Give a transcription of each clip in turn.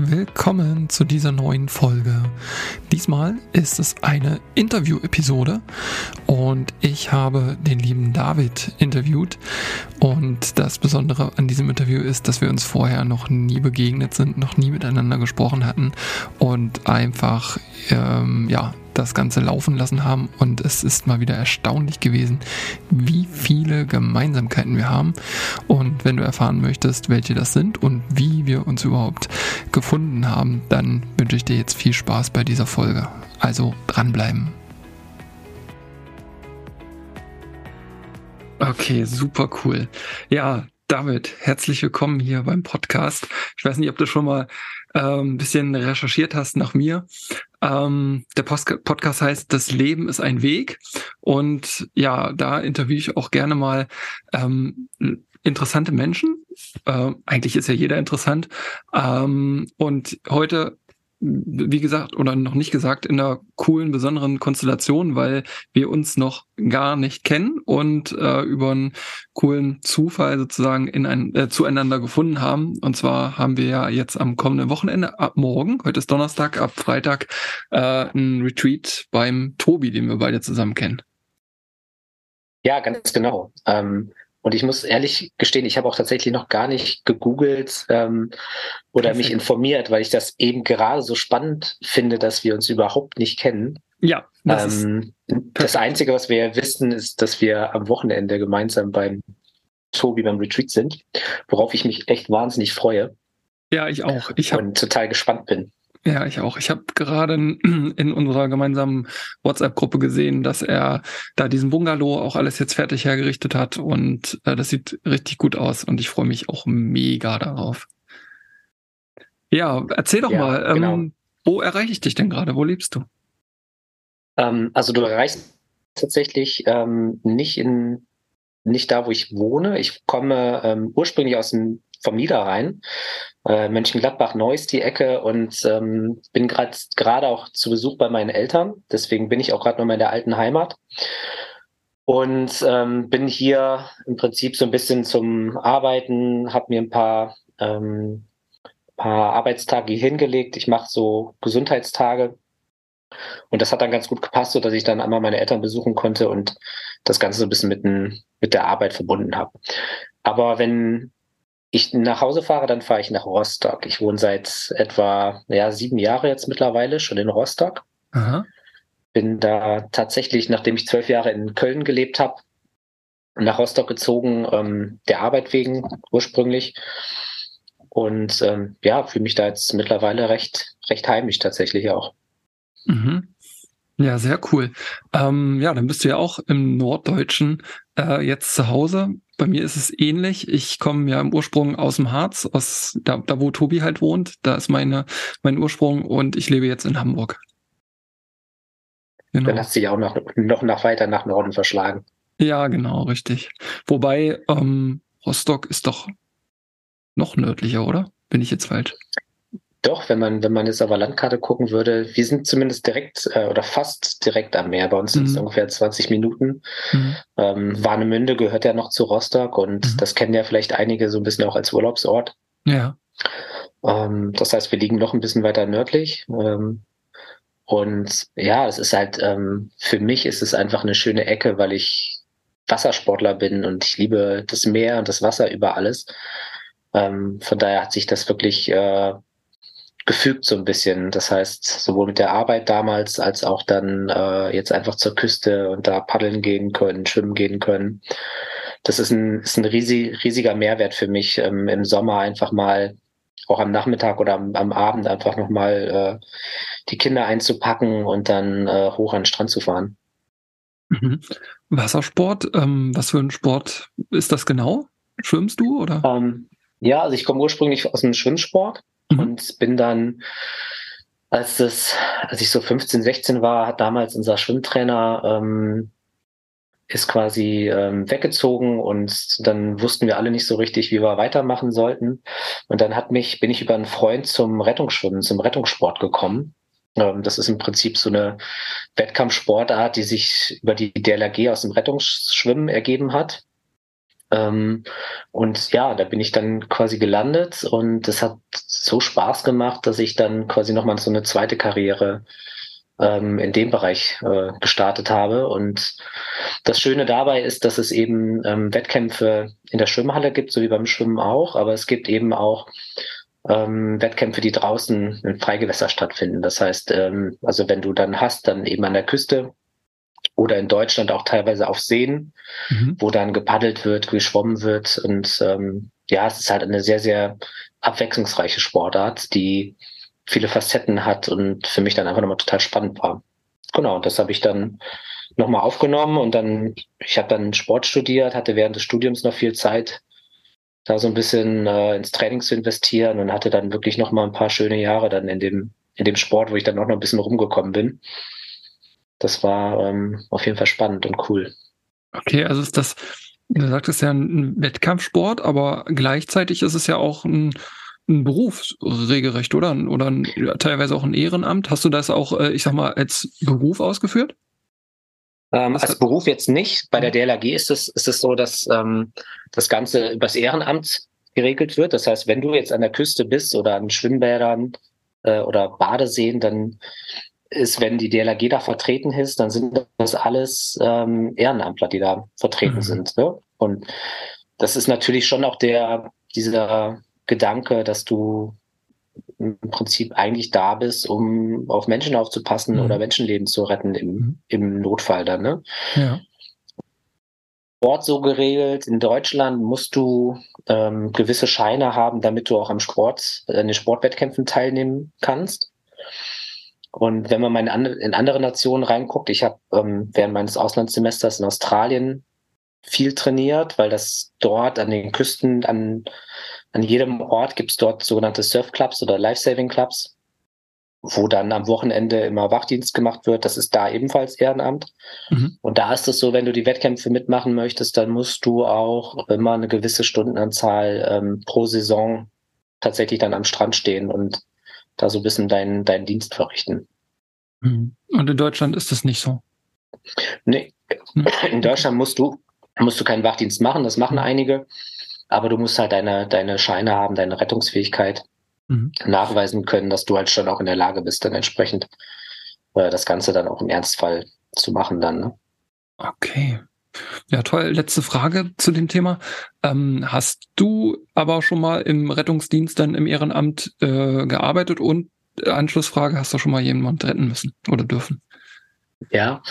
Willkommen zu dieser neuen Folge. Diesmal ist es eine Interview-Episode und ich habe den lieben David interviewt. Und das Besondere an diesem Interview ist, dass wir uns vorher noch nie begegnet sind, noch nie miteinander gesprochen hatten und einfach, ähm, ja, das Ganze laufen lassen haben und es ist mal wieder erstaunlich gewesen, wie viele Gemeinsamkeiten wir haben. Und wenn du erfahren möchtest, welche das sind und wie wir uns überhaupt gefunden haben, dann wünsche ich dir jetzt viel Spaß bei dieser Folge. Also dranbleiben. Okay, super cool. Ja, David, herzlich willkommen hier beim Podcast. Ich weiß nicht, ob du schon mal äh, ein bisschen recherchiert hast nach mir. Ähm, der Post Podcast heißt Das Leben ist ein Weg. Und ja, da interviewe ich auch gerne mal ähm, interessante Menschen. Äh, eigentlich ist ja jeder interessant. Ähm, und heute wie gesagt, oder noch nicht gesagt, in einer coolen, besonderen Konstellation, weil wir uns noch gar nicht kennen und äh, über einen coolen Zufall sozusagen in ein, äh, zueinander gefunden haben. Und zwar haben wir ja jetzt am kommenden Wochenende, ab morgen, heute ist Donnerstag, ab Freitag, äh, ein Retreat beim Tobi, den wir beide zusammen kennen. Ja, ganz genau. Ähm, und ich muss ehrlich gestehen, ich habe auch tatsächlich noch gar nicht gegoogelt ähm, oder mich informiert, weil ich das eben gerade so spannend finde, dass wir uns überhaupt nicht kennen. Ja. Das, ähm, das Einzige, was wir wissen, ist, dass wir am Wochenende gemeinsam beim Tobi beim Retreat sind, worauf ich mich echt wahnsinnig freue. Ja, ich auch. Ich hab, und total gespannt bin. Ja, ich auch. Ich habe gerade in unserer gemeinsamen WhatsApp-Gruppe gesehen, dass er da diesen Bungalow auch alles jetzt fertig hergerichtet hat und äh, das sieht richtig gut aus und ich freue mich auch mega darauf. Ja, erzähl doch ja, mal, ähm, genau. wo erreiche ich dich denn gerade? Wo lebst du? Ähm, also du erreichst tatsächlich ähm, nicht in nicht da, wo ich wohne. Ich komme ähm, ursprünglich aus dem vom Niederrhein, äh, Mönchengladbach Neuss die Ecke und ähm, bin gerade gerade auch zu Besuch bei meinen Eltern. Deswegen bin ich auch gerade noch mal in der alten Heimat und ähm, bin hier im Prinzip so ein bisschen zum Arbeiten, habe mir ein paar ähm, paar Arbeitstage hier hingelegt. Ich mache so Gesundheitstage und das hat dann ganz gut gepasst, so dass ich dann einmal meine Eltern besuchen konnte und das Ganze so ein bisschen mit, mit der Arbeit verbunden habe. Aber wenn ich nach Hause fahre, dann fahre ich nach Rostock. Ich wohne seit etwa ja, sieben Jahre jetzt mittlerweile schon in Rostock. Aha. Bin da tatsächlich, nachdem ich zwölf Jahre in Köln gelebt habe, nach Rostock gezogen, ähm, der Arbeit wegen ursprünglich. Und ähm, ja, fühle mich da jetzt mittlerweile recht, recht heimisch tatsächlich auch. Mhm. Ja, sehr cool. Ähm, ja, dann bist du ja auch im Norddeutschen äh, jetzt zu Hause. Bei mir ist es ähnlich. Ich komme ja im Ursprung aus dem Harz, aus da, da wo Tobi halt wohnt. Da ist meine, mein Ursprung und ich lebe jetzt in Hamburg. Genau. Dann hast du dich auch noch, noch nach weiter nach Norden verschlagen. Ja, genau, richtig. Wobei ähm, Rostock ist doch noch nördlicher, oder? Bin ich jetzt falsch? Doch, wenn man, wenn man jetzt auf der Landkarte gucken würde, wir sind zumindest direkt äh, oder fast direkt am Meer. Bei uns sind es mhm. ungefähr 20 Minuten. Mhm. Ähm, Warnemünde gehört ja noch zu Rostock und mhm. das kennen ja vielleicht einige so ein bisschen auch als Urlaubsort. Ja. Ähm, das heißt, wir liegen noch ein bisschen weiter nördlich. Ähm, und ja, es ist halt, ähm, für mich ist es einfach eine schöne Ecke, weil ich Wassersportler bin und ich liebe das Meer und das Wasser über alles. Ähm, von daher hat sich das wirklich äh, gefügt so ein bisschen. Das heißt, sowohl mit der Arbeit damals als auch dann äh, jetzt einfach zur Küste und da paddeln gehen können, schwimmen gehen können. Das ist ein, ist ein riesig, riesiger Mehrwert für mich, ähm, im Sommer einfach mal auch am Nachmittag oder am, am Abend einfach nochmal äh, die Kinder einzupacken und dann äh, hoch an den Strand zu fahren. Mhm. Wassersport, ähm, was für ein Sport ist das genau? Schwimmst du oder? Ähm, ja, also ich komme ursprünglich aus dem Schwimmsport mhm. und bin dann, als das, als ich so 15, 16 war, hat damals unser Schwimmtrainer ähm, ist quasi ähm, weggezogen und dann wussten wir alle nicht so richtig, wie wir weitermachen sollten. Und dann hat mich, bin ich über einen Freund zum Rettungsschwimmen, zum Rettungssport gekommen. Ähm, das ist im Prinzip so eine Wettkampfsportart, die sich über die DLRG aus dem Rettungsschwimmen ergeben hat. Ähm, und ja, da bin ich dann quasi gelandet und das hat so Spaß gemacht, dass ich dann quasi nochmal so eine zweite Karriere ähm, in dem Bereich äh, gestartet habe. Und das Schöne dabei ist, dass es eben ähm, Wettkämpfe in der Schwimmhalle gibt, so wie beim Schwimmen auch, aber es gibt eben auch ähm, Wettkämpfe, die draußen in Freigewässer stattfinden. Das heißt, ähm, also wenn du dann hast, dann eben an der Küste oder in Deutschland auch teilweise auf Seen, mhm. wo dann gepaddelt wird, geschwommen wird. Und ähm, ja, es ist halt eine sehr, sehr abwechslungsreiche Sportart, die viele Facetten hat und für mich dann einfach nochmal total spannend war. Genau, das habe ich dann nochmal aufgenommen und dann, ich habe dann Sport studiert, hatte während des Studiums noch viel Zeit, da so ein bisschen äh, ins Training zu investieren und hatte dann wirklich nochmal ein paar schöne Jahre dann in dem, in dem Sport, wo ich dann auch noch ein bisschen rumgekommen bin. Das war ähm, auf jeden Fall spannend und cool. Okay, also ist das, du sagtest ja ein Wettkampfsport, aber gleichzeitig ist es ja auch ein ein Beruf regelrecht, oder? Oder ein, teilweise auch ein Ehrenamt. Hast du das auch, äh, ich sag mal, als Beruf ausgeführt? Ähm, als Beruf jetzt nicht. Bei der mhm. DLAG ist es, ist es so, dass ähm, das Ganze übers Ehrenamt geregelt wird. Das heißt, wenn du jetzt an der Küste bist oder an Schwimmbädern äh, oder Badeseen, dann ist, wenn die DLAG da vertreten ist, dann sind das alles ähm, Ehrenamtler, die da vertreten mhm. sind. Ne? Und das ist natürlich schon auch der, dieser Gedanke, dass du im Prinzip eigentlich da bist, um auf Menschen aufzupassen mhm. oder Menschenleben zu retten im, mhm. im Notfall dann. Ne? Ja. Sport so geregelt. In Deutschland musst du ähm, gewisse Scheine haben, damit du auch am Sport, an den Sportwettkämpfen teilnehmen kannst. Und wenn man mal in, andere Nationen reinguckt, ich habe ähm, während meines Auslandssemesters in Australien viel trainiert, weil das dort an den Küsten, an an jedem Ort gibt es dort sogenannte Surfclubs oder Lifesaving-Clubs, wo dann am Wochenende immer Wachdienst gemacht wird. Das ist da ebenfalls Ehrenamt. Mhm. Und da ist es so, wenn du die Wettkämpfe mitmachen möchtest, dann musst du auch immer eine gewisse Stundenanzahl ähm, pro Saison tatsächlich dann am Strand stehen und da so ein bisschen deinen, deinen Dienst verrichten. Mhm. Und in Deutschland ist das nicht so? Nee, mhm. in Deutschland musst du, musst du keinen Wachdienst machen, das machen einige. Aber du musst halt deine, deine Scheine haben, deine Rettungsfähigkeit mhm. nachweisen können, dass du halt schon auch in der Lage bist, dann entsprechend äh, das Ganze dann auch im Ernstfall zu machen dann. Ne? Okay. Ja, toll. Letzte Frage zu dem Thema. Ähm, hast du aber schon mal im Rettungsdienst dann im Ehrenamt äh, gearbeitet und äh, Anschlussfrage, hast du schon mal jemanden retten müssen oder dürfen? Ja,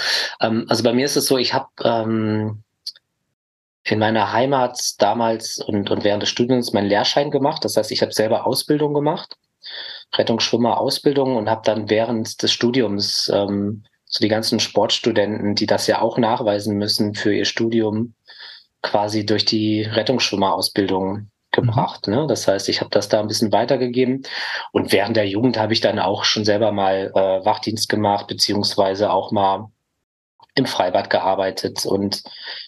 ähm, also bei mir ist es so, ich habe ähm, in meiner Heimat damals und, und während des Studiums meinen Lehrschein gemacht. Das heißt, ich habe selber Ausbildung gemacht, Rettungsschwimmer Ausbildung und habe dann während des Studiums ähm, so die ganzen Sportstudenten, die das ja auch nachweisen müssen für ihr Studium, quasi durch die Rettungsschwimmerausbildung gebracht. Mhm. Ne? Das heißt, ich habe das da ein bisschen weitergegeben und während der Jugend habe ich dann auch schon selber mal äh, Wachdienst gemacht, beziehungsweise auch mal im Freibad gearbeitet. Und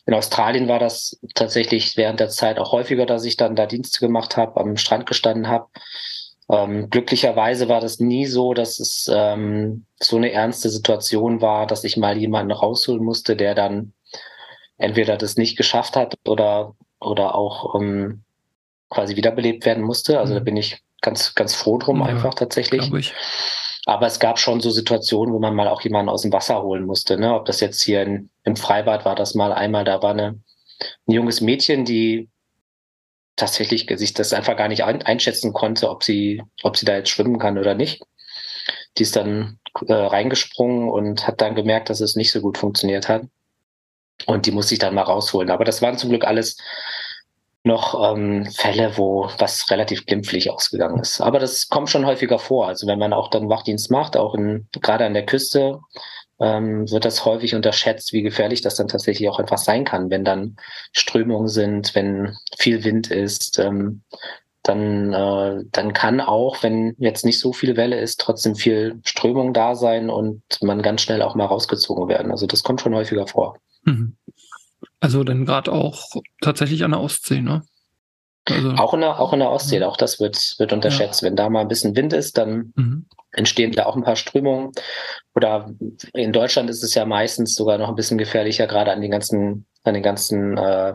in Australien war das tatsächlich während der Zeit auch häufiger, dass ich dann da Dienste gemacht habe, am Strand gestanden habe. Ähm, glücklicherweise war das nie so, dass es ähm, so eine ernste Situation war, dass ich mal jemanden rausholen musste, der dann entweder das nicht geschafft hat oder, oder auch ähm, quasi wiederbelebt werden musste. Also mhm. da bin ich ganz, ganz froh drum, ja, einfach tatsächlich. Ich. Aber es gab schon so Situationen, wo man mal auch jemanden aus dem Wasser holen musste. Ne? Ob das jetzt hier in, im Freibad war, das mal einmal, da war eine, ein junges Mädchen, die tatsächlich sich das einfach gar nicht einschätzen konnte, ob sie, ob sie da jetzt schwimmen kann oder nicht. Die ist dann äh, reingesprungen und hat dann gemerkt, dass es nicht so gut funktioniert hat. Und die musste ich dann mal rausholen. Aber das waren zum Glück alles noch ähm, Fälle, wo was relativ glimpflich ausgegangen ist. Aber das kommt schon häufiger vor. Also wenn man auch dann Wachdienst macht, auch in, gerade an der Küste, ähm, wird das häufig unterschätzt, wie gefährlich das dann tatsächlich auch etwas sein kann, wenn dann Strömungen sind, wenn viel Wind ist. Ähm, dann, äh, dann kann auch, wenn jetzt nicht so viel Welle ist, trotzdem viel Strömung da sein und man ganz schnell auch mal rausgezogen werden. Also das kommt schon häufiger vor. Mhm. Also dann gerade auch tatsächlich an der Ostsee, ne? Also, auch, in der, auch in der Ostsee, ja. auch das wird, wird unterschätzt. Ja. Wenn da mal ein bisschen Wind ist, dann mhm. Entstehen da auch ein paar Strömungen. Oder in Deutschland ist es ja meistens sogar noch ein bisschen gefährlicher, gerade an den ganzen, an den ganzen äh,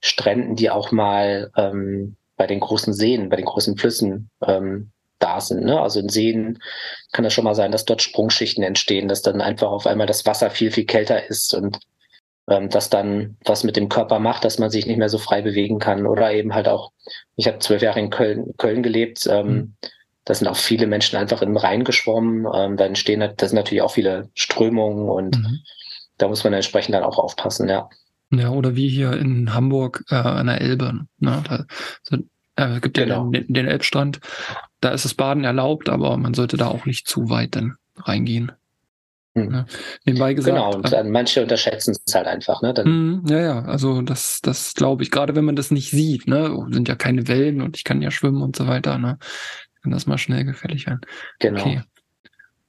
Stränden, die auch mal ähm, bei den großen Seen, bei den großen Flüssen ähm, da sind. Ne? Also in Seen kann es schon mal sein, dass dort Sprungschichten entstehen, dass dann einfach auf einmal das Wasser viel, viel kälter ist und ähm, das dann was mit dem Körper macht, dass man sich nicht mehr so frei bewegen kann. Oder eben halt auch, ich habe zwölf Jahre in Köln, Köln gelebt, ähm, mhm. Da sind auch viele Menschen einfach im Rhein geschwommen. Ähm, da entstehen, da sind natürlich auch viele Strömungen und mhm. da muss man entsprechend dann auch aufpassen, ja. Ja, oder wie hier in Hamburg äh, an der Elbe. Ne? Da, so, äh, gibt genau. ja den, den Elbstrand. Da ist das Baden erlaubt, aber man sollte da auch nicht zu weit dann reingehen. Hm. Ja. Nebenbei gesagt. Genau, und äh, manche unterschätzen es halt einfach, ne? Dann, hm, ja, ja, also das, das glaube ich, gerade wenn man das nicht sieht, ne? Sind ja keine Wellen und ich kann ja schwimmen und so weiter, ne? Kann das mal schnell gefährlich werden. Genau. Okay.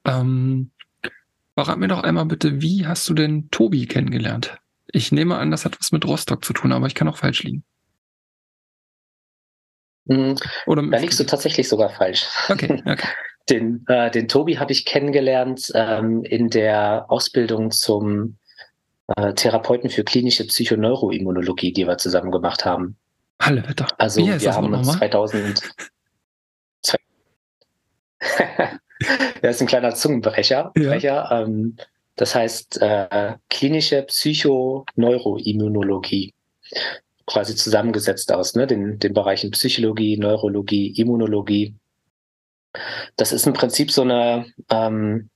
Ähm, verrat mir doch einmal bitte, wie hast du denn Tobi kennengelernt? Ich nehme an, das hat was mit Rostock zu tun, aber ich kann auch falsch liegen. Hm, Oder da liegst du tatsächlich sogar falsch. Okay, okay. Den, äh, den Tobi habe ich kennengelernt ähm, in der Ausbildung zum äh, Therapeuten für klinische Psychoneuroimmunologie, die wir zusammen gemacht haben. Alle Wetter. Also wir haben uns 2000. das ist ein kleiner Zungenbrecher. Ja. Ähm, das heißt äh, klinische Psychoneuroimmunologie quasi zusammengesetzt aus, ne? den, den Bereichen Psychologie, Neurologie, Immunologie. Das ist im Prinzip so eine, ähm,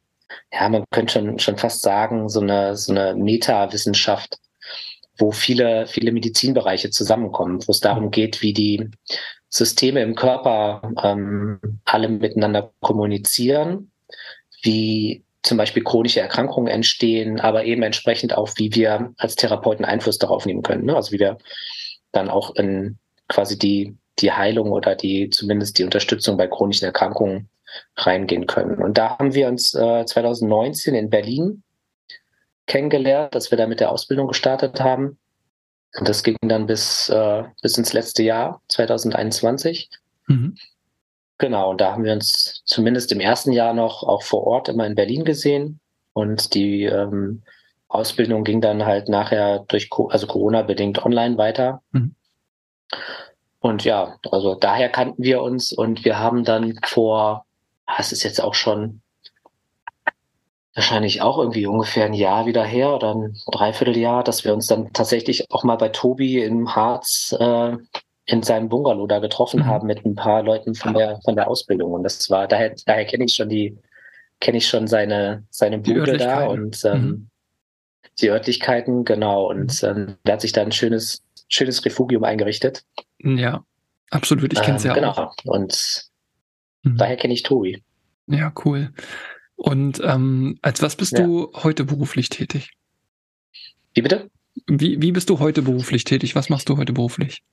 ja, man könnte schon, schon fast sagen, so eine, so eine Meta-Wissenschaft, wo viele, viele Medizinbereiche zusammenkommen, wo es darum geht, wie die Systeme im Körper ähm, alle miteinander kommunizieren, wie zum Beispiel chronische Erkrankungen entstehen, aber eben entsprechend auch, wie wir als Therapeuten Einfluss darauf nehmen können. Ne? Also wie wir dann auch in quasi die, die Heilung oder die zumindest die Unterstützung bei chronischen Erkrankungen reingehen können. Und da haben wir uns äh, 2019 in Berlin kennengelernt, dass wir da mit der Ausbildung gestartet haben. Und das ging dann bis, äh, bis ins letzte Jahr, 2021. Mhm. Genau, und da haben wir uns zumindest im ersten Jahr noch auch vor Ort immer in Berlin gesehen. Und die ähm, Ausbildung ging dann halt nachher durch, also Corona-bedingt online weiter. Mhm. Und ja, also daher kannten wir uns und wir haben dann vor, ah, es ist jetzt auch schon wahrscheinlich auch irgendwie ungefähr ein Jahr wieder her oder ein Dreivierteljahr, dass wir uns dann tatsächlich auch mal bei Tobi im Harz äh, in seinem Bungalow da getroffen mhm. haben mit ein paar Leuten von der von der Ausbildung. Und das war, daher, daher kenne ich schon die, kenne ich schon seine, seine Bude da und ähm, mhm die Örtlichkeiten, genau. Und mhm. ähm, da hat sich da ein schönes, schönes Refugium eingerichtet. Ja, absolut. Ich kenne es ähm, ja genau. auch. Genau. Und mhm. daher kenne ich Tobi. Ja, cool. Und ähm, als was bist ja. du heute beruflich tätig? Wie bitte? Wie, wie bist du heute beruflich tätig? Was machst du heute beruflich?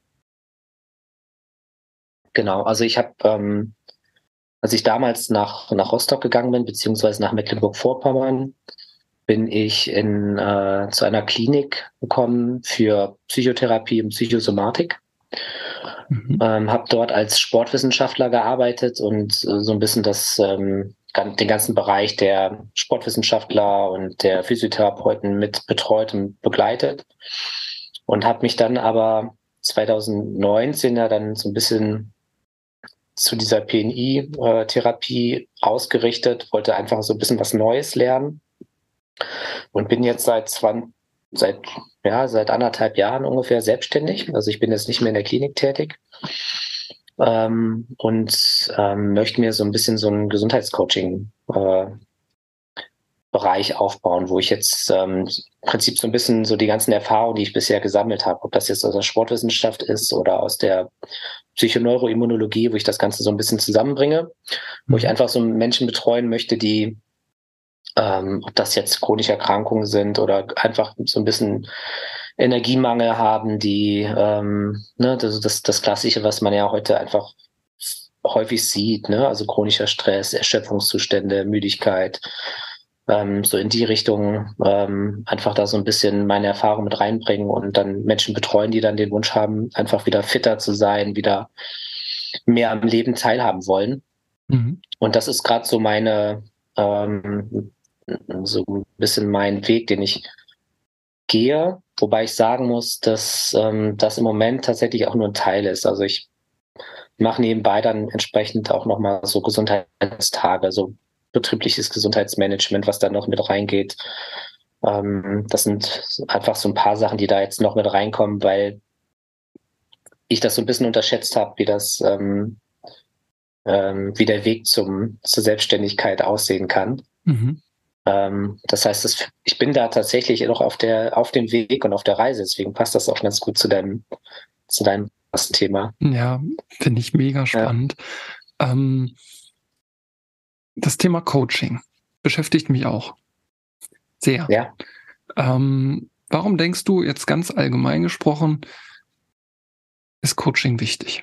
Genau, also ich habe, ähm, als ich damals nach, nach Rostock gegangen bin, beziehungsweise nach Mecklenburg-Vorpommern, bin ich in, äh, zu einer Klinik gekommen für Psychotherapie und Psychosomatik. Mhm. Ähm, habe dort als Sportwissenschaftler gearbeitet und äh, so ein bisschen das, ähm, den ganzen Bereich der Sportwissenschaftler und der Physiotherapeuten mit betreut und begleitet. Und habe mich dann aber 2019 ja dann so ein bisschen zu dieser PNI-Therapie äh, ausgerichtet, wollte einfach so ein bisschen was Neues lernen und bin jetzt seit 20, seit, ja, seit anderthalb Jahren ungefähr selbstständig. Also ich bin jetzt nicht mehr in der Klinik tätig. Ähm, und ähm, möchte mir so ein bisschen so ein Gesundheitscoaching äh, Bereich aufbauen, wo ich jetzt ähm, im Prinzip so ein bisschen so die ganzen Erfahrungen, die ich bisher gesammelt habe, ob das jetzt aus der Sportwissenschaft ist oder aus der Psychoneuroimmunologie, wo ich das Ganze so ein bisschen zusammenbringe, wo ich mhm. einfach so Menschen betreuen möchte, die ähm, ob das jetzt chronische Erkrankungen sind oder einfach so ein bisschen Energiemangel haben, die ähm, ne, das, das, das Klassische, was man ja heute einfach häufig sieht, ne? also chronischer Stress, Erschöpfungszustände, Müdigkeit, ähm, so in die Richtung ähm, einfach da so ein bisschen meine Erfahrung mit reinbringen und dann Menschen betreuen, die dann den Wunsch haben, einfach wieder fitter zu sein, wieder mehr am Leben teilhaben wollen. Mhm. Und das ist gerade so meine ähm, so ein bisschen mein Weg, den ich gehe, wobei ich sagen muss, dass ähm, das im Moment tatsächlich auch nur ein Teil ist. Also ich mache nebenbei dann entsprechend auch nochmal so Gesundheitstage, so betriebliches Gesundheitsmanagement, was da noch mit reingeht. Ähm, das sind einfach so ein paar Sachen, die da jetzt noch mit reinkommen, weil ich das so ein bisschen unterschätzt habe, wie das, ähm, ähm, wie der Weg zum, zur Selbstständigkeit aussehen kann. Mhm. Ähm, das heißt, das, ich bin da tatsächlich noch auf der, auf dem Weg und auf der Reise, deswegen passt das auch ganz gut zu deinem, zu deinem Thema. Ja, finde ich mega spannend. Ja. Ähm, das Thema Coaching beschäftigt mich auch sehr. Ja. Ähm, warum denkst du jetzt ganz allgemein gesprochen, ist Coaching wichtig?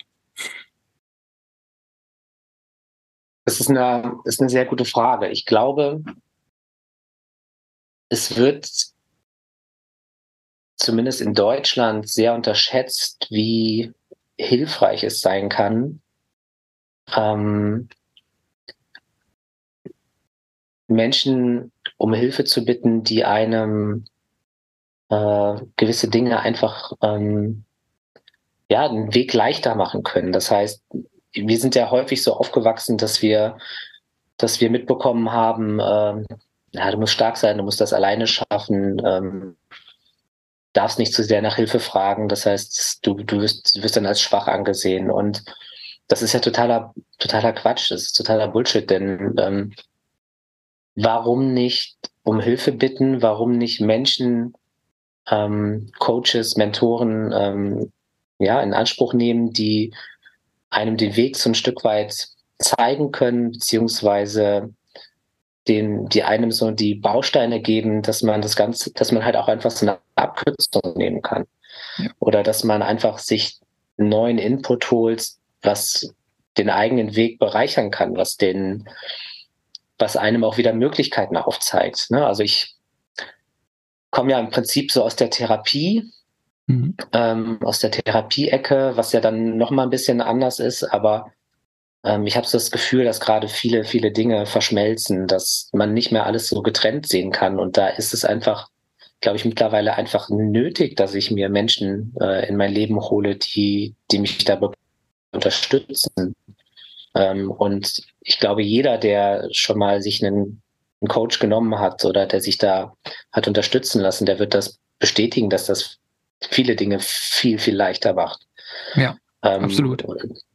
Das ist eine, ist eine sehr gute Frage. Ich glaube, es wird zumindest in Deutschland sehr unterschätzt, wie hilfreich es sein kann, ähm, Menschen um Hilfe zu bitten, die einem äh, gewisse Dinge einfach ähm, ja den Weg leichter machen können. Das heißt, wir sind ja häufig so aufgewachsen, dass wir, dass wir mitbekommen haben, ähm, ja, du musst stark sein, du musst das alleine schaffen, ähm, darfst nicht zu sehr nach Hilfe fragen. Das heißt, du, du, wirst, du wirst dann als schwach angesehen. Und das ist ja totaler, totaler Quatsch, das ist totaler Bullshit, denn ähm, warum nicht um Hilfe bitten, warum nicht Menschen, ähm, Coaches, Mentoren ähm, ja, in Anspruch nehmen, die einem den Weg so ein Stück weit zeigen können, beziehungsweise den, die einem so die Bausteine geben, dass man das Ganze, dass man halt auch einfach so eine Abkürzung nehmen kann. Ja. Oder dass man einfach sich neuen Input holt, was den eigenen Weg bereichern kann, was den, was einem auch wieder Möglichkeiten aufzeigt. Ne? Also ich komme ja im Prinzip so aus der Therapie, mhm. ähm, aus der Therapie-Ecke, was ja dann noch mal ein bisschen anders ist, aber ähm, ich habe so das Gefühl, dass gerade viele, viele Dinge verschmelzen, dass man nicht mehr alles so getrennt sehen kann. Und da ist es einfach, glaube ich, mittlerweile einfach nötig, dass ich mir Menschen äh, in mein Leben hole, die, die mich da unterstützen. Ähm, und ich glaube, jeder, der schon mal sich einen, einen Coach genommen hat oder der sich da hat unterstützen lassen, der wird das bestätigen, dass das viele Dinge viel, viel leichter macht. Ja, ähm, absolut.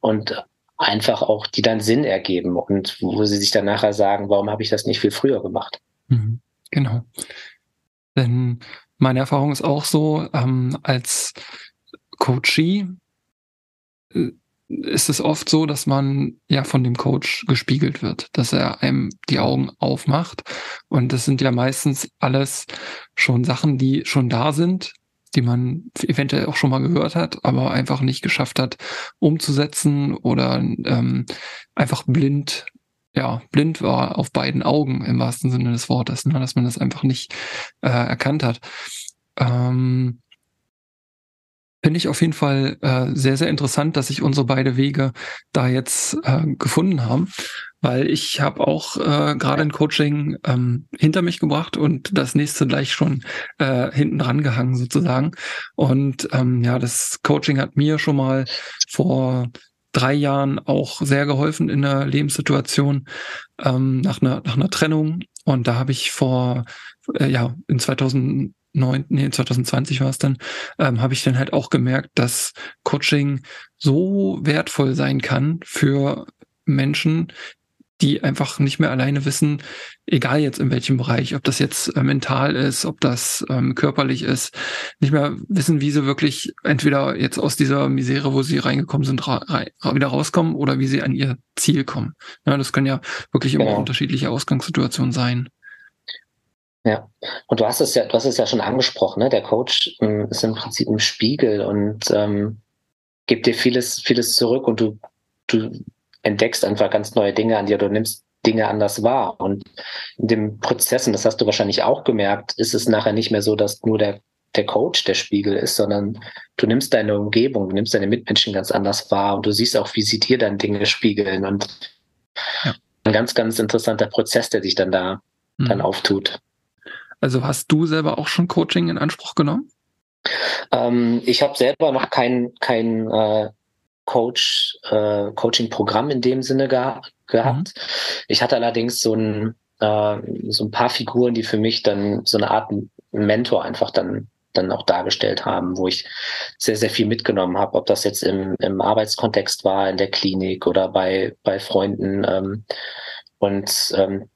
Und einfach auch, die dann Sinn ergeben und wo sie sich dann nachher sagen, warum habe ich das nicht viel früher gemacht? Mhm, genau. Denn meine Erfahrung ist auch so, ähm, als Coachee äh, ist es oft so, dass man ja von dem Coach gespiegelt wird, dass er einem die Augen aufmacht. Und das sind ja meistens alles schon Sachen, die schon da sind, die man eventuell auch schon mal gehört hat, aber einfach nicht geschafft hat umzusetzen oder ähm, einfach blind, ja, blind war auf beiden Augen im wahrsten Sinne des Wortes, ne, dass man das einfach nicht äh, erkannt hat. Ähm, Finde ich auf jeden Fall äh, sehr, sehr interessant, dass sich unsere beide Wege da jetzt äh, gefunden haben weil ich habe auch äh, gerade ein Coaching ähm, hinter mich gebracht und das nächste gleich schon äh, hinten dran gehangen sozusagen. Und ähm, ja, das Coaching hat mir schon mal vor drei Jahren auch sehr geholfen in der Lebenssituation ähm, nach einer nach einer Trennung. Und da habe ich vor äh, ja in 2009, nee, 2020 war es dann, ähm, habe ich dann halt auch gemerkt, dass Coaching so wertvoll sein kann für Menschen, die einfach nicht mehr alleine wissen, egal jetzt in welchem Bereich, ob das jetzt äh, mental ist, ob das ähm, körperlich ist, nicht mehr wissen, wie sie wirklich entweder jetzt aus dieser Misere, wo sie reingekommen sind, ra ra wieder rauskommen oder wie sie an ihr Ziel kommen. Ja, das können ja wirklich immer genau. unterschiedliche Ausgangssituationen sein. Ja, und du hast es ja, du hast es ja schon angesprochen, ne? Der Coach ähm, ist im Prinzip ein Spiegel und ähm, gibt dir vieles, vieles zurück und du, du entdeckst einfach ganz neue Dinge an dir, du nimmst Dinge anders wahr. Und in dem Prozess, und das hast du wahrscheinlich auch gemerkt, ist es nachher nicht mehr so, dass nur der, der Coach der Spiegel ist, sondern du nimmst deine Umgebung, du nimmst deine Mitmenschen ganz anders wahr und du siehst auch, wie sie dir dann Dinge spiegeln. Und ja. ein ganz, ganz interessanter Prozess, der sich dann da mhm. dann auftut. Also hast du selber auch schon Coaching in Anspruch genommen? Ähm, ich habe selber noch kein, kein äh, Coach, äh, Coaching-Programm in dem Sinne geha gehabt. Mhm. Ich hatte allerdings so ein, äh, so ein paar Figuren, die für mich dann so eine Art Mentor einfach dann dann auch dargestellt haben, wo ich sehr, sehr viel mitgenommen habe, ob das jetzt im, im Arbeitskontext war, in der Klinik oder bei, bei Freunden. Ähm, und ähm,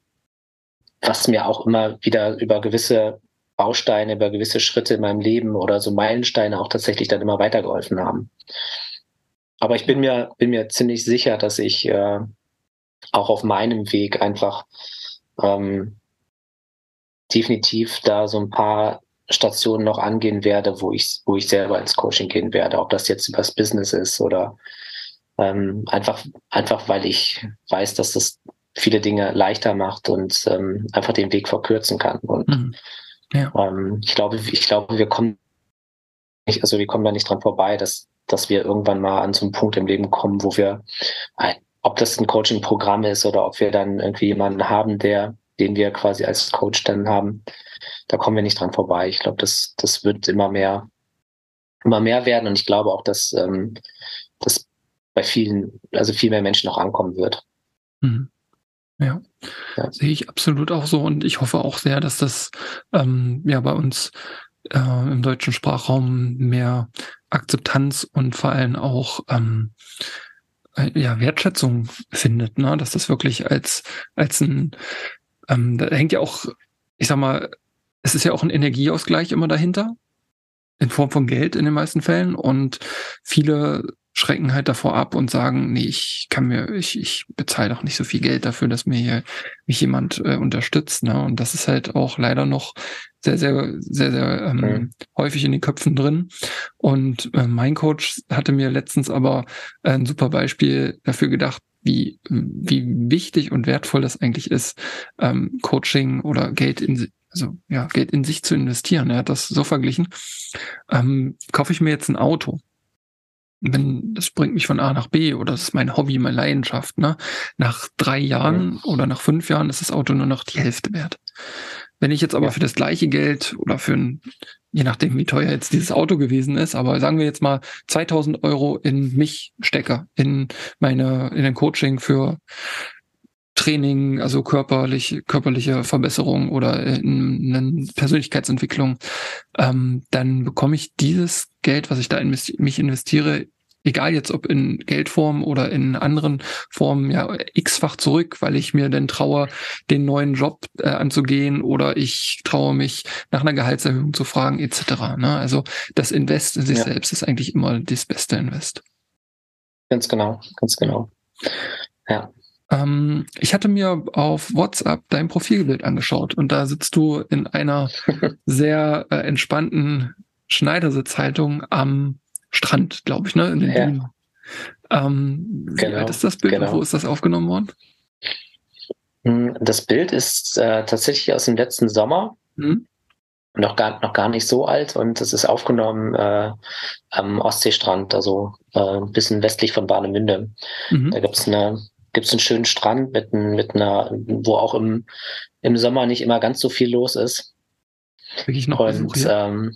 was mir auch immer wieder über gewisse Bausteine, über gewisse Schritte in meinem Leben oder so Meilensteine auch tatsächlich dann immer weitergeholfen haben. Aber ich bin mir, bin mir ziemlich sicher, dass ich äh, auch auf meinem Weg einfach ähm, definitiv da so ein paar Stationen noch angehen werde, wo ich, wo ich selber ins Coaching gehen werde, ob das jetzt übers Business ist oder ähm, einfach, einfach weil ich weiß, dass das viele Dinge leichter macht und ähm, einfach den Weg verkürzen kann. Und mhm. ja. ähm, ich glaube, ich glaube, wir kommen nicht, also wir kommen da nicht dran vorbei, dass, dass wir irgendwann mal an so einen Punkt im Leben kommen, wo wir, ob das ein Coaching-Programm ist oder ob wir dann irgendwie jemanden haben, der, den wir quasi als Coach dann haben, da kommen wir nicht dran vorbei. Ich glaube, das, das wird immer mehr, immer mehr werden und ich glaube auch, dass ähm, das bei vielen, also viel mehr Menschen auch ankommen wird. Mhm. Ja. ja. sehe ich absolut auch so und ich hoffe auch sehr, dass das ähm, ja bei uns äh, im deutschen Sprachraum mehr Akzeptanz und vor allem auch ähm, äh, ja, Wertschätzung findet, ne? dass das wirklich als, als ein, ähm, da hängt ja auch, ich sag mal, es ist ja auch ein Energieausgleich immer dahinter, in Form von Geld in den meisten Fällen und viele schrecken halt davor ab und sagen, nee, ich kann mir, ich, ich bezahle doch nicht so viel Geld dafür, dass mir hier mich jemand äh, unterstützt. Ne? Und das ist halt auch leider noch sehr, sehr, sehr, sehr ähm, okay. häufig in den Köpfen drin. Und äh, mein Coach hatte mir letztens aber ein super Beispiel dafür gedacht, wie, wie wichtig und wertvoll das eigentlich ist, ähm, Coaching oder Geld in, also ja, Geld in sich zu investieren. Er hat das so verglichen. Ähm, kaufe ich mir jetzt ein Auto wenn das bringt mich von A nach B oder das ist mein Hobby, meine Leidenschaft, ne? Nach drei Jahren ja. oder nach fünf Jahren ist das Auto nur noch die Hälfte wert. Wenn ich jetzt aber ja. für das gleiche Geld oder für ein, je nachdem wie teuer jetzt dieses Auto gewesen ist, aber sagen wir jetzt mal 2000 Euro in mich stecke, in meine, in ein Coaching für Training, also körperlich, körperliche Verbesserung oder in eine Persönlichkeitsentwicklung, ähm, dann bekomme ich dieses Geld, was ich da in mich investiere, egal jetzt ob in Geldform oder in anderen Formen, ja, x-fach zurück, weil ich mir dann traue, den neuen Job äh, anzugehen oder ich traue mich, nach einer Gehaltserhöhung zu fragen, etc. Ne? Also das Invest in sich ja. selbst ist eigentlich immer das beste Invest. Ganz genau, ganz genau. Ja. Ähm, ich hatte mir auf WhatsApp dein Profilbild angeschaut und da sitzt du in einer sehr äh, entspannten Schneidersitzhaltung am Strand, glaube ich, ne? In den ja. Ähm, wie genau, alt ist das Bild genau. wo ist das aufgenommen worden? Hm, das Bild ist äh, tatsächlich aus dem letzten Sommer. Hm? Noch gar, noch gar nicht so alt und es ist aufgenommen äh, am Ostseestrand, also äh, ein bisschen westlich von Warnemünde. Mhm. Da gibt es eine gibt es einen schönen Strand mit, mit einer, wo auch im, im Sommer nicht immer ganz so viel los ist. Wirklich noch Und Besuch, ja? ähm,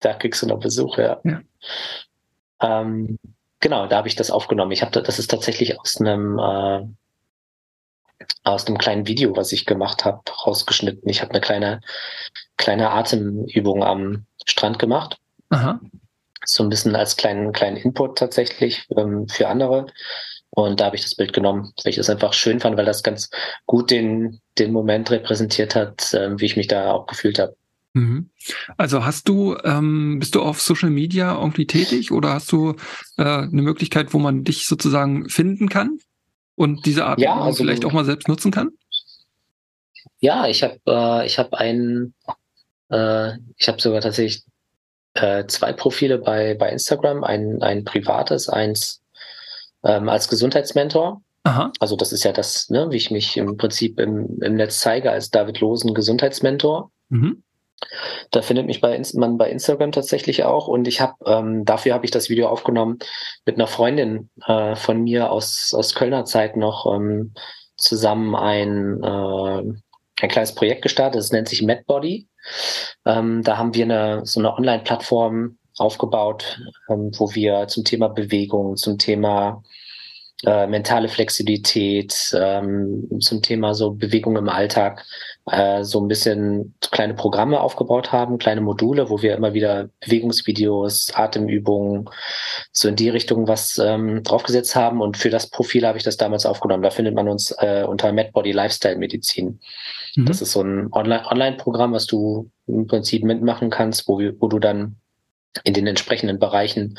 da kriegst du noch Besuch, ja. ja. Ähm, genau, da habe ich das aufgenommen. Ich habe das ist tatsächlich aus einem äh, aus einem kleinen Video, was ich gemacht habe, rausgeschnitten. Ich habe eine kleine kleine Atemübung am Strand gemacht. Aha. So ein bisschen als kleinen kleinen Input tatsächlich ähm, für andere. Und da habe ich das Bild genommen, weil ich das einfach schön fand, weil das ganz gut den, den Moment repräsentiert hat, äh, wie ich mich da auch gefühlt habe. Mhm. Also hast du, ähm, bist du auf Social Media irgendwie tätig oder hast du äh, eine Möglichkeit, wo man dich sozusagen finden kann und diese Art ja, also, vielleicht auch mal selbst nutzen kann? Ja, ich habe äh, ich habe einen, äh, ich habe sogar tatsächlich äh, zwei Profile bei bei Instagram, ein ein privates, eins ähm, als Gesundheitsmentor. Aha. Also das ist ja das, ne, wie ich mich im Prinzip im, im Netz zeige als David Losen Gesundheitsmentor. Mhm. Da findet mich bei, man bei Instagram tatsächlich auch und ich habe ähm, dafür habe ich das Video aufgenommen mit einer Freundin äh, von mir aus aus Kölner Zeit noch ähm, zusammen ein äh, ein kleines Projekt gestartet, das nennt sich MadBody. Ähm, da haben wir eine, so eine Online-Plattform aufgebaut, ähm, wo wir zum Thema Bewegung, zum Thema äh, mentale Flexibilität, ähm, zum Thema so Bewegung im Alltag, äh, so ein bisschen kleine Programme aufgebaut haben, kleine Module, wo wir immer wieder Bewegungsvideos, Atemübungen, so in die Richtung was ähm, draufgesetzt haben. Und für das Profil habe ich das damals aufgenommen. Da findet man uns äh, unter MedBody Lifestyle Medizin. Mhm. Das ist so ein Online-Programm, was du im Prinzip mitmachen kannst, wo, wo du dann in den entsprechenden Bereichen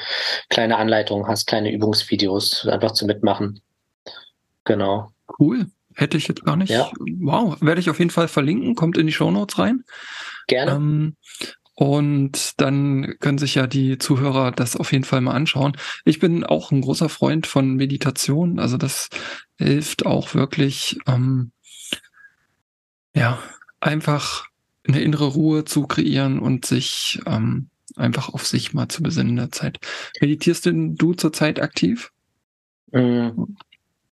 kleine Anleitungen hast, kleine Übungsvideos einfach zu mitmachen. Genau. Cool. Hätte ich jetzt gar nicht. Ja. Wow. Werde ich auf jeden Fall verlinken. Kommt in die Show Notes rein. Gerne. Ähm, und dann können sich ja die Zuhörer das auf jeden Fall mal anschauen. Ich bin auch ein großer Freund von Meditation. Also das hilft auch wirklich, ähm, ja, einfach eine innere Ruhe zu kreieren und sich ähm, einfach auf sich mal zu besinnen in der Zeit. Meditierst denn du zurzeit aktiv? Mm,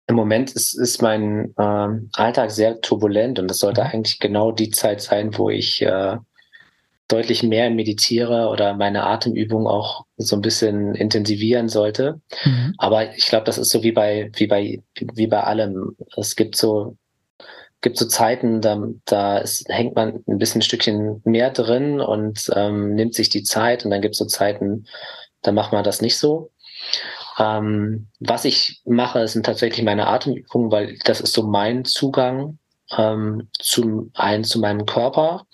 Im Moment ist, ist mein äh, Alltag sehr turbulent und das sollte mhm. eigentlich genau die Zeit sein, wo ich äh, deutlich mehr meditiere oder meine Atemübung auch so ein bisschen intensivieren sollte. Mhm. Aber ich glaube, das ist so wie bei, wie bei, wie bei allem. Es gibt so gibt so Zeiten, da, da ist, hängt man ein bisschen ein Stückchen mehr drin und ähm, nimmt sich die Zeit und dann gibt es so Zeiten, da macht man das nicht so. Ähm, was ich mache, sind tatsächlich meine Atemübungen, weil das ist so mein Zugang ähm, zum einen zu meinem Körper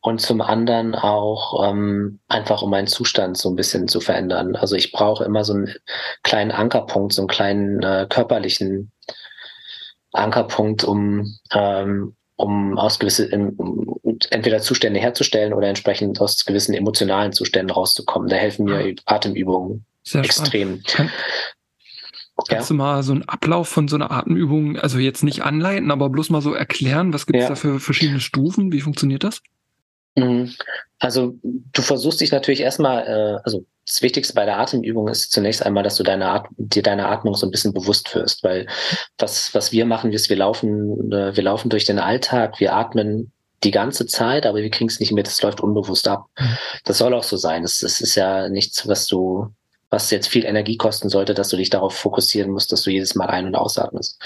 und zum anderen auch ähm, einfach um meinen Zustand so ein bisschen zu verändern. Also ich brauche immer so einen kleinen Ankerpunkt, so einen kleinen äh, körperlichen Ankerpunkt, um, ähm, um aus gewissen, um, entweder Zustände herzustellen oder entsprechend aus gewissen emotionalen Zuständen rauszukommen. Da helfen mir ah. Atemübungen Sehr extrem. Kann, kannst ja? du mal so einen Ablauf von so einer Atemübung, also jetzt nicht anleiten, aber bloß mal so erklären, was gibt es ja. da für verschiedene Stufen? Wie funktioniert das? Mhm. Also du versuchst dich natürlich erstmal, äh, also das Wichtigste bei der Atemübung ist zunächst einmal, dass du deine At dir deine Atmung so ein bisschen bewusst wirst, weil was, was wir machen, ist, wir laufen, äh, wir laufen durch den Alltag, wir atmen die ganze Zeit, aber wir kriegen es nicht mit, es läuft unbewusst ab. Mhm. Das soll auch so sein. Es, es ist ja nichts, was du, was jetzt viel Energie kosten sollte, dass du dich darauf fokussieren musst, dass du jedes Mal ein- und ausatmest.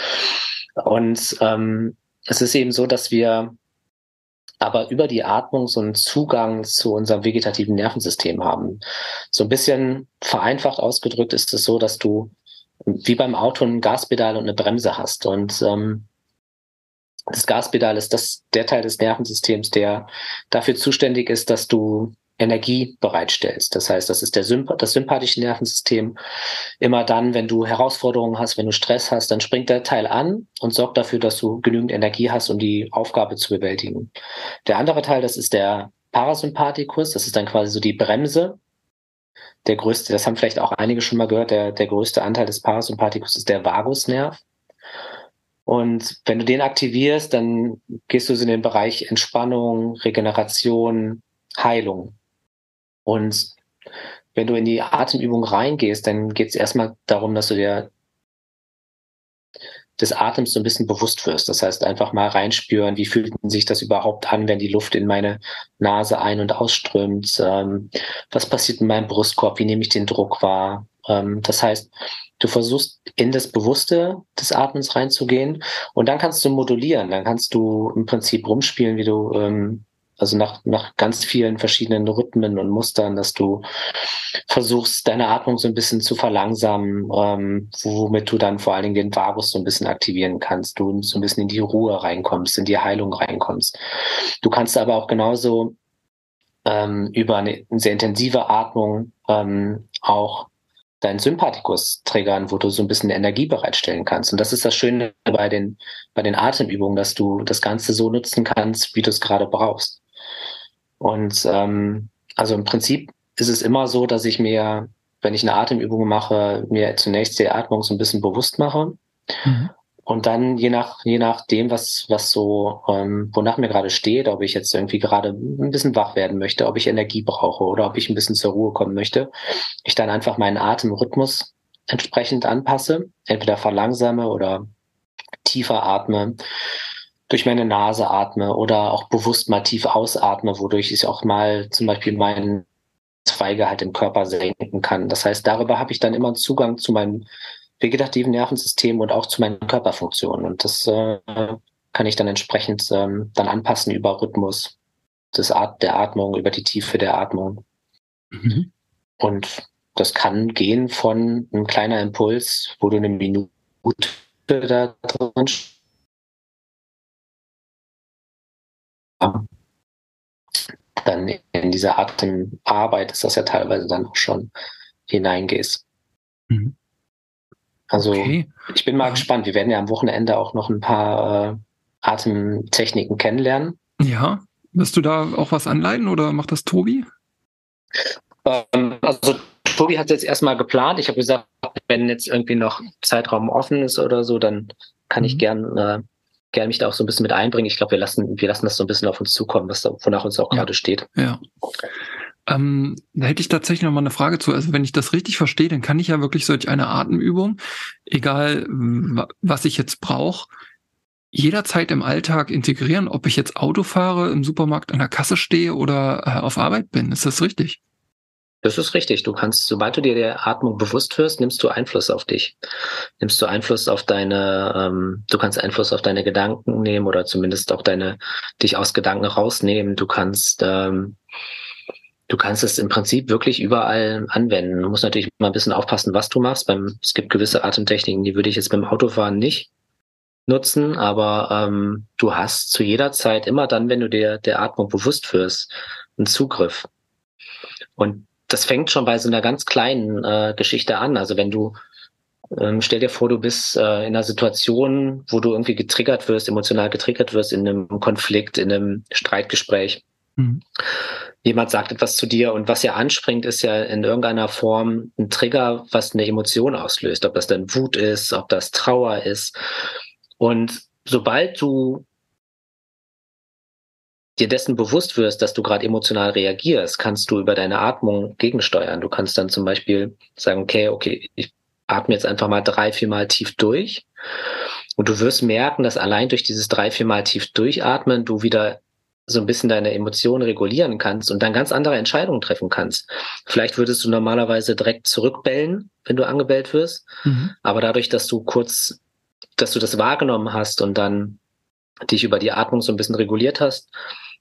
Und ähm, es ist eben so, dass wir aber über die Atmung so einen Zugang zu unserem vegetativen Nervensystem haben. So ein bisschen vereinfacht ausgedrückt ist es so, dass du wie beim Auto ein Gaspedal und eine Bremse hast. Und ähm, das Gaspedal ist das, der Teil des Nervensystems, der dafür zuständig ist, dass du Energie bereitstellst. Das heißt, das ist der Symp das sympathische Nervensystem. Immer dann, wenn du Herausforderungen hast, wenn du Stress hast, dann springt der Teil an und sorgt dafür, dass du genügend Energie hast, um die Aufgabe zu bewältigen. Der andere Teil, das ist der Parasympathikus. Das ist dann quasi so die Bremse. Der größte, das haben vielleicht auch einige schon mal gehört, der, der größte Anteil des Parasympathikus ist der Vagusnerv. Und wenn du den aktivierst, dann gehst du so in den Bereich Entspannung, Regeneration, Heilung. Und wenn du in die Atemübung reingehst, dann geht es erstmal darum, dass du dir des Atems so ein bisschen bewusst wirst. Das heißt, einfach mal reinspüren, wie fühlt sich das überhaupt an, wenn die Luft in meine Nase ein- und ausströmt? Ähm, was passiert in meinem Brustkorb? Wie nehme ich den Druck wahr? Ähm, das heißt, du versuchst in das Bewusste des Atmens reinzugehen und dann kannst du modulieren. Dann kannst du im Prinzip rumspielen, wie du ähm, also nach, nach ganz vielen verschiedenen Rhythmen und Mustern, dass du versuchst, deine Atmung so ein bisschen zu verlangsamen, ähm, womit du dann vor allen Dingen den Vagus so ein bisschen aktivieren kannst, du so ein bisschen in die Ruhe reinkommst, in die Heilung reinkommst. Du kannst aber auch genauso ähm, über eine, sehr intensive Atmung ähm, auch deinen Sympathikus triggern, wo du so ein bisschen Energie bereitstellen kannst. Und das ist das Schöne bei den, bei den Atemübungen, dass du das Ganze so nutzen kannst, wie du es gerade brauchst. Und ähm, also im Prinzip ist es immer so, dass ich mir, wenn ich eine Atemübung mache, mir zunächst die Atmung so ein bisschen bewusst mache. Mhm. Und dann je nach, je nachdem, was, was so, ähm, wonach mir gerade steht, ob ich jetzt irgendwie gerade ein bisschen wach werden möchte, ob ich Energie brauche oder ob ich ein bisschen zur Ruhe kommen möchte, ich dann einfach meinen Atemrhythmus entsprechend anpasse, entweder verlangsame oder tiefer atme durch meine Nase atme oder auch bewusst mal tief ausatme, wodurch ich auch mal zum Beispiel meinen Zweige halt im Körper senken kann. Das heißt, darüber habe ich dann immer Zugang zu meinem vegetativen Nervensystem und auch zu meinen Körperfunktionen. Und das äh, kann ich dann entsprechend ähm, dann anpassen über Rhythmus des At der Atmung, über die Tiefe der Atmung. Mhm. Und das kann gehen von einem kleiner Impuls, wo du eine Minute da drin dann in diese Atemarbeit ist das ja teilweise dann auch schon hineingehst. Mhm. Also okay. ich bin mal gespannt. Wir werden ja am Wochenende auch noch ein paar äh, Atemtechniken kennenlernen. Ja, wirst du da auch was anleiten oder macht das Tobi? Ähm, also Tobi hat jetzt erstmal geplant. Ich habe gesagt, wenn jetzt irgendwie noch Zeitraum offen ist oder so, dann kann mhm. ich gern äh, gerne mich da auch so ein bisschen mit einbringen. Ich glaube, wir lassen, wir lassen das so ein bisschen auf uns zukommen, was da, wonach uns auch ja. gerade steht. Ja. Ähm, da hätte ich tatsächlich noch mal eine Frage zu. Also wenn ich das richtig verstehe, dann kann ich ja wirklich solch eine Atemübung, egal was ich jetzt brauche, jederzeit im Alltag integrieren, ob ich jetzt Auto fahre, im Supermarkt an der Kasse stehe oder äh, auf Arbeit bin. Ist das richtig? Das ist richtig. Du kannst, sobald du dir der Atmung bewusst wirst, nimmst du Einfluss auf dich. Nimmst du Einfluss auf deine, ähm, du kannst Einfluss auf deine Gedanken nehmen oder zumindest auch deine, dich aus Gedanken rausnehmen. Du kannst, ähm, du kannst es im Prinzip wirklich überall anwenden. Du musst natürlich mal ein bisschen aufpassen, was du machst. Beim, es gibt gewisse Atemtechniken, die würde ich jetzt beim Autofahren nicht nutzen, aber ähm, du hast zu jeder Zeit immer dann, wenn du dir der Atmung bewusst wirst, einen Zugriff. Und das fängt schon bei so einer ganz kleinen äh, Geschichte an. Also wenn du ähm, stell dir vor, du bist äh, in einer Situation, wo du irgendwie getriggert wirst, emotional getriggert wirst, in einem Konflikt, in einem Streitgespräch. Mhm. Jemand sagt etwas zu dir und was ja anspringt, ist ja in irgendeiner Form ein Trigger, was eine Emotion auslöst. Ob das dann Wut ist, ob das Trauer ist. Und sobald du dir dessen bewusst wirst, dass du gerade emotional reagierst, kannst du über deine Atmung gegensteuern. Du kannst dann zum Beispiel sagen, okay, okay, ich atme jetzt einfach mal drei, vier Mal tief durch. Und du wirst merken, dass allein durch dieses drei, vier Mal tief durchatmen du wieder so ein bisschen deine Emotionen regulieren kannst und dann ganz andere Entscheidungen treffen kannst. Vielleicht würdest du normalerweise direkt zurückbellen, wenn du angebellt wirst. Mhm. Aber dadurch, dass du kurz, dass du das wahrgenommen hast und dann dich über die Atmung so ein bisschen reguliert hast,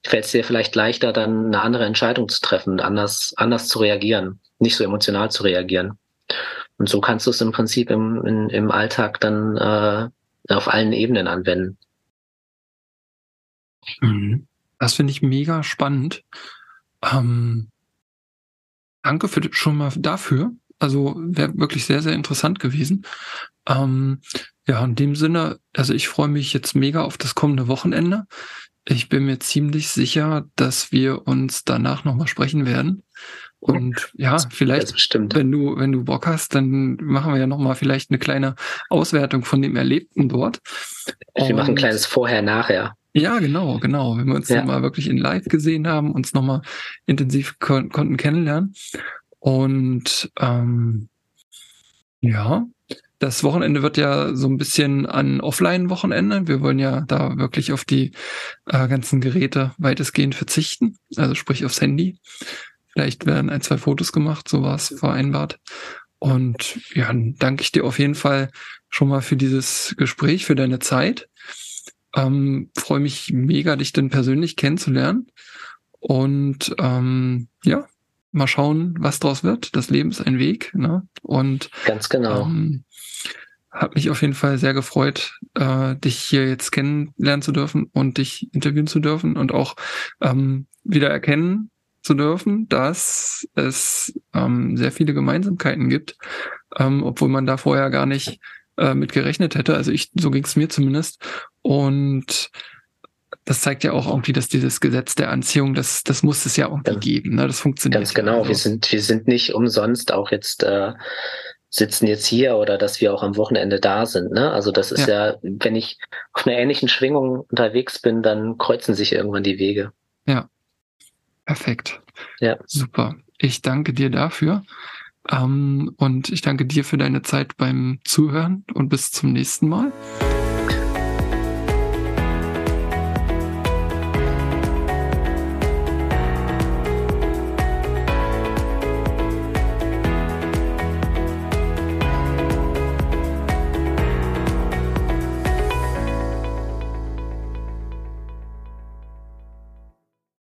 fällt es dir vielleicht leichter, dann eine andere Entscheidung zu treffen, anders, anders zu reagieren, nicht so emotional zu reagieren. Und so kannst du es im Prinzip im, in, im Alltag dann äh, auf allen Ebenen anwenden. Mhm. Das finde ich mega spannend. Ähm, danke für, schon mal dafür. Also wäre wirklich sehr, sehr interessant gewesen. Ähm, ja, in dem Sinne, also ich freue mich jetzt mega auf das kommende Wochenende. Ich bin mir ziemlich sicher, dass wir uns danach nochmal sprechen werden. Und ja, vielleicht, wenn du, wenn du Bock hast, dann machen wir ja nochmal vielleicht eine kleine Auswertung von dem Erlebten dort. Wir Und, machen ein kleines Vorher-Nachher. Ja, genau, genau. Wenn wir uns ja. mal wirklich in Live gesehen haben, uns nochmal intensiv kon konnten kennenlernen. Und ähm, ja, das Wochenende wird ja so ein bisschen an Offline-Wochenende. Wir wollen ja da wirklich auf die äh, ganzen Geräte weitestgehend verzichten, also sprich aufs Handy. Vielleicht werden ein, zwei Fotos gemacht, so war es vereinbart. Und ja, dann danke ich dir auf jeden Fall schon mal für dieses Gespräch, für deine Zeit. Ähm, Freue mich mega, dich denn persönlich kennenzulernen. Und ähm, ja, mal schauen, was draus wird. Das Leben ist ein Weg. Ne? Und ganz genau. Ähm, hat mich auf jeden Fall sehr gefreut, äh, dich hier jetzt kennenlernen zu dürfen und dich interviewen zu dürfen und auch ähm, wieder erkennen zu dürfen, dass es ähm, sehr viele Gemeinsamkeiten gibt, ähm, obwohl man da vorher gar nicht äh, mit gerechnet hätte. Also ich, so ging es mir zumindest. Und das zeigt ja auch irgendwie, dass dieses Gesetz der Anziehung, das, das muss es ja irgendwie ja. geben. Ne? Das funktioniert. Ganz genau. Ja wir sind, wir sind nicht umsonst auch jetzt äh, sitzen jetzt hier oder dass wir auch am Wochenende da sind. Ne? Also das ist ja. ja, wenn ich auf einer ähnlichen Schwingung unterwegs bin, dann kreuzen sich irgendwann die Wege. Ja, perfekt. Ja. Super. Ich danke dir dafür. Ähm, und ich danke dir für deine Zeit beim Zuhören und bis zum nächsten Mal.